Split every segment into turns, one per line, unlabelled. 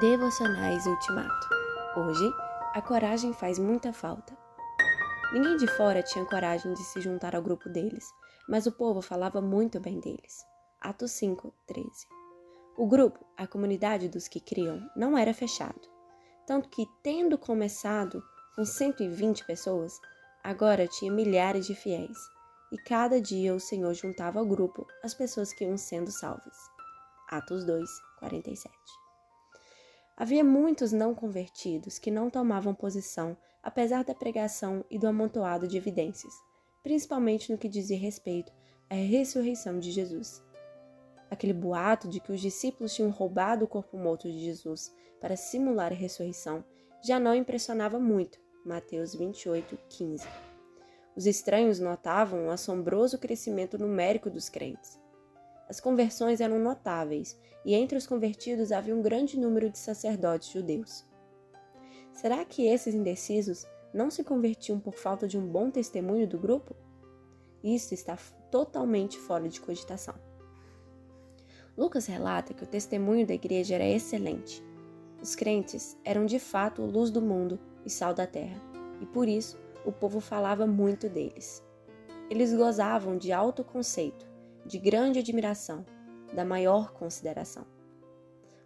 Devocionais Ultimato. Hoje, a coragem faz muita falta. Ninguém de fora tinha coragem de se juntar ao grupo deles, mas o povo falava muito bem deles. Atos 5, 13. O grupo, a comunidade dos que criam, não era fechado. Tanto que, tendo começado com 120 pessoas, agora tinha milhares de fiéis. E cada dia o Senhor juntava ao grupo as pessoas que iam sendo salvas. Atos 2, 47. Havia muitos não convertidos que não tomavam posição, apesar da pregação e do amontoado de evidências, principalmente no que dizia respeito à ressurreição de Jesus. Aquele boato de que os discípulos tinham roubado o corpo morto de Jesus para simular a ressurreição já não impressionava muito. Mateus 28, 15. Os estranhos notavam o assombroso crescimento numérico dos crentes. As conversões eram notáveis e entre os convertidos havia um grande número de sacerdotes judeus. Será que esses indecisos não se convertiam por falta de um bom testemunho do grupo? Isso está totalmente fora de cogitação. Lucas relata que o testemunho da igreja era excelente. Os crentes eram de fato luz do mundo e sal da terra, e por isso o povo falava muito deles. Eles gozavam de alto conceito de grande admiração, da maior consideração.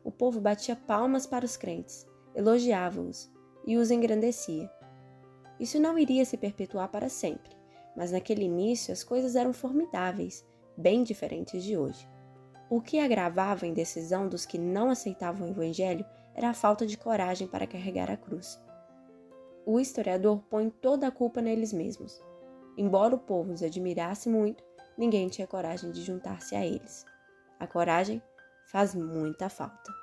O povo batia palmas para os crentes, elogiava-os e os engrandecia. Isso não iria se perpetuar para sempre, mas naquele início as coisas eram formidáveis, bem diferentes de hoje. O que agravava a indecisão dos que não aceitavam o Evangelho era a falta de coragem para carregar a cruz. O historiador põe toda a culpa neles mesmos. Embora o povo os admirasse muito, ninguém tinha coragem de juntar-se a eles. A coragem faz muita falta.